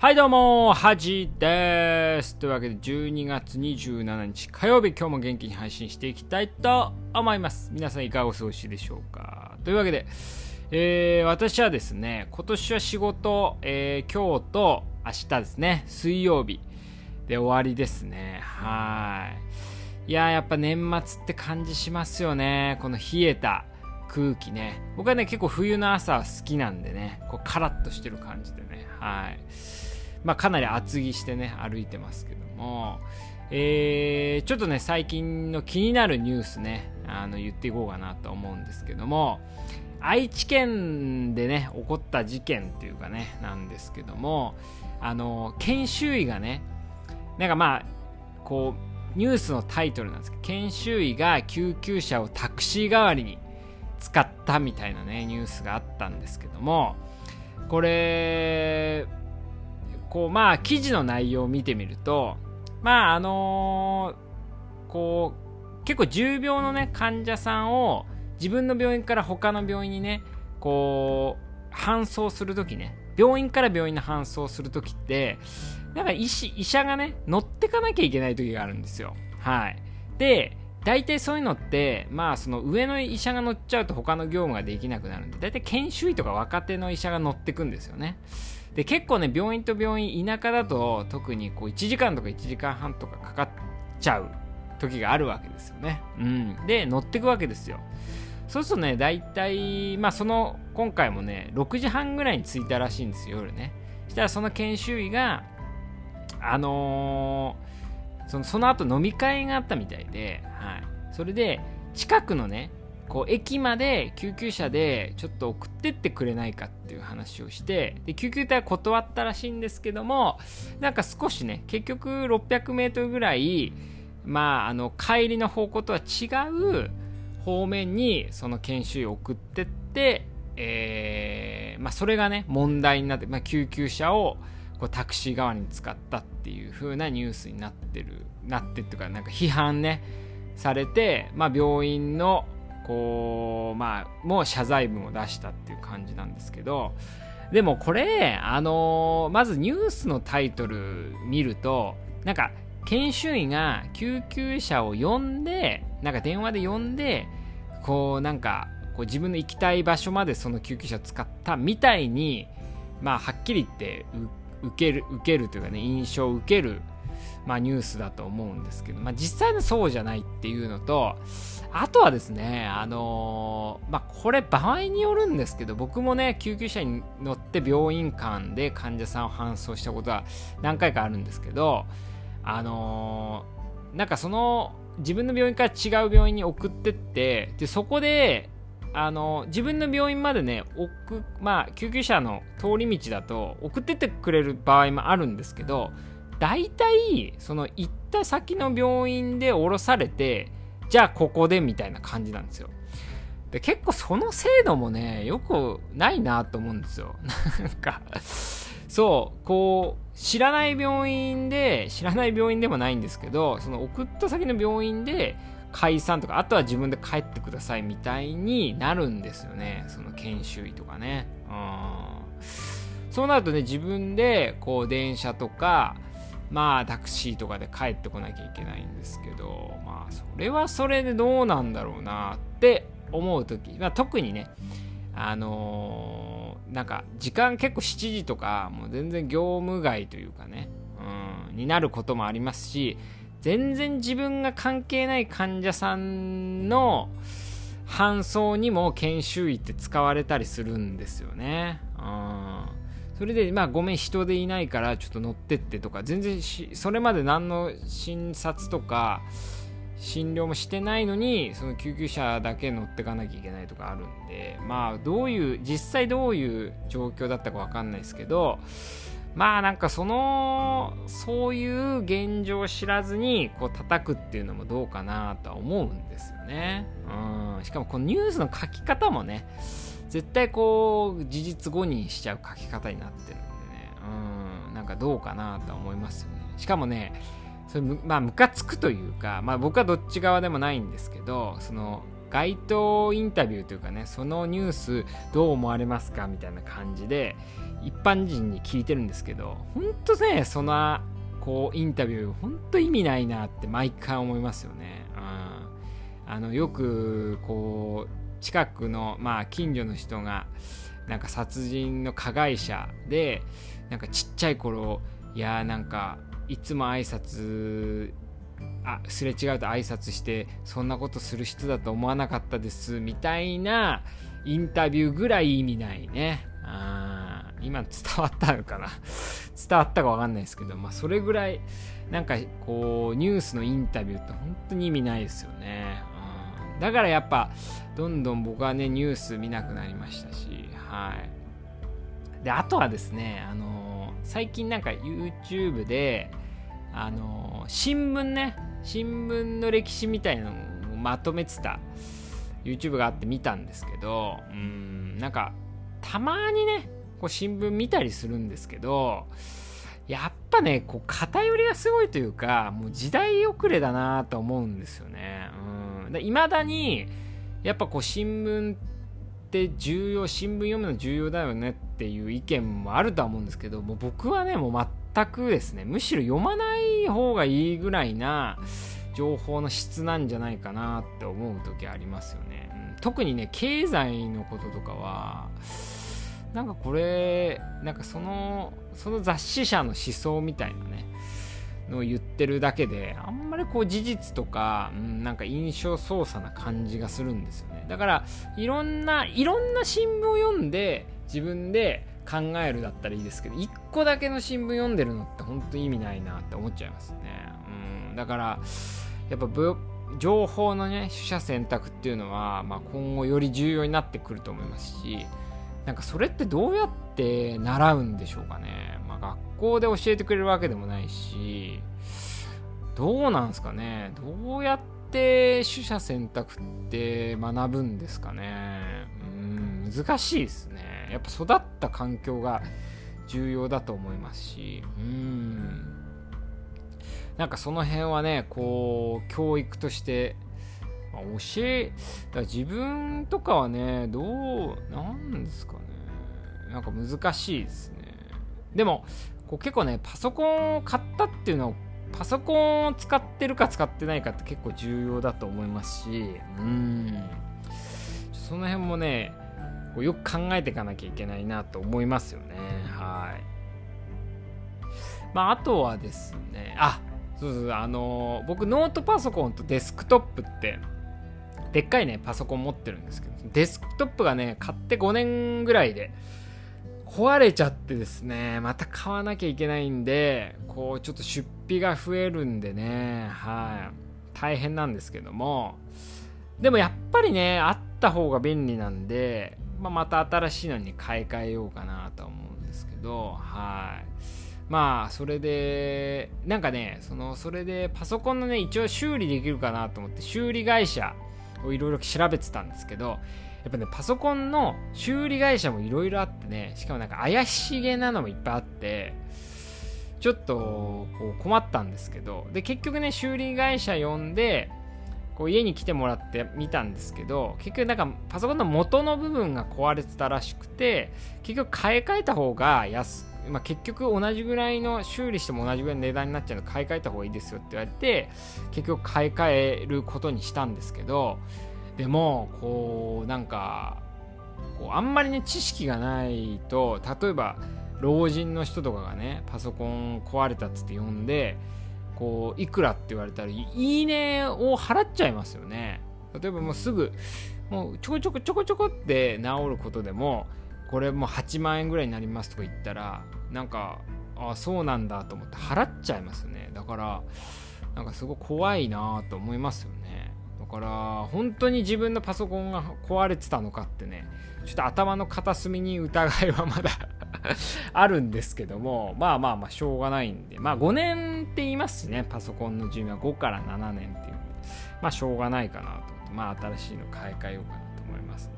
はいどうも、はじです。というわけで12月27日火曜日今日も元気に配信していきたいと思います。皆さんいかがお過ごしでしょうかというわけで、えー、私はですね、今年は仕事、えー、今日と明日ですね、水曜日で終わりですね。はい。いややっぱ年末って感じしますよね。この冷えた空気ね。僕はね、結構冬の朝好きなんでね、こうカラッとしてる感じでね。はい。まあ、かなり厚着してね、歩いてますけども、えー、ちょっとね、最近の気になるニュースね、あの言っていこうかなと思うんですけども、愛知県でね、起こった事件っていうかね、なんですけども、あの、研修医がね、なんかまあ、こう、ニュースのタイトルなんですけど、研修医が救急車をタクシー代わりに使ったみたいなね、ニュースがあったんですけども、これ、こうまあ記事の内容を見てみるとまああのー、こう結構重病のね患者さんを自分の病院から他の病院にねこう搬送する時ね病院から病院に搬送する時ってなんか医師医者がね乗ってかなきゃいけない時があるんですよ。はい。で大体そういうのってまあその上の医者が乗っちゃうと他の業務ができなくなるんで大体研修医とか若手の医者が乗ってくんですよね。で結構ね病院と病院田舎だと特にこう1時間とか1時間半とかかかっちゃう時があるわけですよね、うん、で乗ってくわけですよ。そうするとね大体まあその今回もね6時半ぐらいに着いたらしいんですよ夜ね。したらその研修医があのー、そのその後飲み会があったみたいで、はい、それで近くのねこう駅まで救急車でちょっと送ってってくれないかっていう話をしてで救急隊は断ったらしいんですけどもなんか少しね結局 600m ぐらいまああの帰りの方向とは違う方面にその研修医を送ってって、えーまあ、それがね問題になって、まあ、救急車をこうタクシー側に使ったっていう風なニュースになってるなってっていうかなんか批判ねされて、まあ、病院のこうまあもう謝罪文を出したっていう感じなんですけどでもこれあの、まずニュースのタイトル見るとなんか研修医が救急車を呼んでなんか電話で呼んでこうなんかこう自分の行きたい場所までその救急車を使ったみたいにまあはっきり言って受ける受けるというかね印象を受けるまあ、ニュースだと思うんですけど、まあ、実際のそうじゃないっていうのとあとはですね、あのー、まあ、これ場合によるんですけど、僕もね、救急車に乗って病院間で患者さんを搬送したことは何回かあるんですけど、あのー、なんかその、自分の病院から違う病院に送ってって、で、そこで、あの、自分の病院までね、送、まあ、救急車の通り道だと送ってってくれる場合もあるんですけど、大体、その行った先の病院で降ろされて、じゃあここでみたいな感じなんですよ。で結構その制度もね、よくないなと思うんですよ。なんか、そう、こう、知らない病院で、知らない病院でもないんですけど、その送った先の病院で解散とか、あとは自分で帰ってくださいみたいになるんですよね。その研修医とかね。うん。そうなるとね、自分でこう電車とか、まあタクシーとかで帰ってこなきゃいけないんですけどまあそれはそれでどうなんだろうなって思う時、まあ、特にねあのー、なんか時間結構7時とかもう全然業務外というかね、うん、になることもありますし全然自分が関係ない患者さんの搬送にも研修医って使われたりするんですよね。うんそれで、まあ、ごめん、人でいないから、ちょっと乗ってってとか、全然それまで何の診察とか、診療もしてないのに、その救急車だけ乗ってかなきゃいけないとかあるんで、まあ、どういう、実際どういう状況だったかわかんないですけど、まあなんかそのそういう現状を知らずにこう叩くっていうのもどうかなとは思うんですよね。うん。しかもこのニュースの書き方もね絶対こう事実誤認しちゃう書き方になってるんでね。うん。なんかどうかなとは思いますよね。しかもねそれまあムカつくというかまあ僕はどっち側でもないんですけどその街頭インタビューというかねそのニュースどう思われますかみたいな感じで一般人に聞いてるんですけど本当ねそのこうインタビュー本当意味ないなって毎回思いますよね。うん、あのよくこう近くのまあ近所の人がなんか殺人の加害者でなんかちっちゃい頃いやーなんかいつも挨拶あすれ違うと挨拶してそんなことする人だと思わなかったですみたいなインタビューぐらい意味ないね。あ今伝わったのかな？伝わったか分かんないですけど、まあ、それぐらいなんかこうニュースのインタビューって本当に意味ないですよね、うん、だからやっぱどんどん僕はねニュース見なくなりましたしはい。であとはですねあの最近なんか YouTube であの新聞ね新聞の歴史みたいなのをまとめてた YouTube があって見たんですけどうんなんかたまにねこう新聞見たりするんですけどやっぱねこう偏りがすごいというかもう時代遅れだなと思うんですよね。いまだにやっぱこう新聞って重要新聞読むの重要だよねっていう意見もあるとは思うんですけどもう僕はねもう全くですねむしろ読まない方がいいぐらいな情報の質なんじゃないかなって思う時ありますよね、うん、特にね経済のこととかはなんかこれなんかそのその雑誌社の思想みたいなねのを言ってるだけであんまりこう事実とか、うん、なんか印象操作な感じがするんですよね。だからいろんないろんな新聞を読んで自分で考えるだったらいいですけど1個だけの新聞読んでるのって本当意味ないなって思っちゃいますね、うん、だからやっぱ情報のね取捨選択っていうのは、まあ、今後より重要になってくると思いますしなんかそれってどうやって習うんでしょうかね、まあ、学校で教えてくれるわけでもないしどうなんですかね。どうやって取捨選択って学ぶんですかね。うん難しいですね。やっぱ育った環境が重要だと思いますし。うん。なんかその辺はねこう教育として、教えだ自分とかはねどうなんですかね。なんか難しいですね。でもこう結構ねパソコンを買ったっていうのはパソコンを使ってるか使ってないかって結構重要だと思いますし。うん。その辺もねこうよく考えていかなきゃいけないなと思いますよね。はい。まああとはですねあそうそうあのー、僕ノートパソコンとデスクトップってでっかいね、パソコン持ってるんですけど、デスクトップがね、買って5年ぐらいで壊れちゃってですね、また買わなきゃいけないんで、こう、ちょっと出費が増えるんでね、はい、大変なんですけども、でもやっぱりね、あった方が便利なんで、まあ、また新しいのに買い替えようかなと思うんですけど、はい。まあそれでなんかねそのそれでパソコンのね一応修理できるかなと思って修理会社をいろいろ調べてたんですけど、やっぱね、パソコンの修理会社もいろいろあってね、しかもなんか怪しげなのもいっぱいあって、ちょっとこう困ったんですけど、で、結局ね、修理会社呼んで、こう家に来てもらって見たんですけど、結局なんかパソコンの元の部分が壊れてたらしくて、結局買い替えた方が安まあ、結局同じぐらいの修理しても同じぐらいの値段になっちゃうので買い替えた方がいいですよって言われて結局買い替えることにしたんですけどでもこうなんかこうあんまりね知識がないと例えば老人の人とかがねパソコン壊れたっつって呼んでこういくらって言われたらいいねを払っちゃいますよね。例えばもうすぐもうちょこちょこちょこちょこって治ることでもこれもう8万円ぐらいになりますとか言ったらなんかあそうなんだと思って払っちゃいますよね。だからなんかすごい怖いなと思いますよね。だから本当に自分のパソコンが壊れてたのかってねちょっと頭の片隅に疑いはまだ あるんですけども、まあまあまあ、しょうがないんで、まあ5年って言いますしね、パソコンの寿命は5から7年っていうんで、まあしょうがないかなと思って、まあ新しいの買い替えようかなと思います、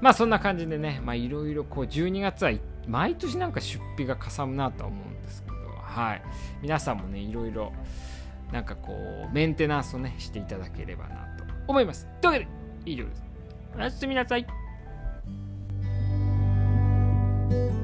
まあそんな感じでね、まあいろいろこう12月は毎年なんか出費がかさむなとは思うんですけど、はい。皆さんもね、いろいろなんかこう、メンテナンスをね、していただければなと思います。というわけで、以上です。おやすみなさい。thank you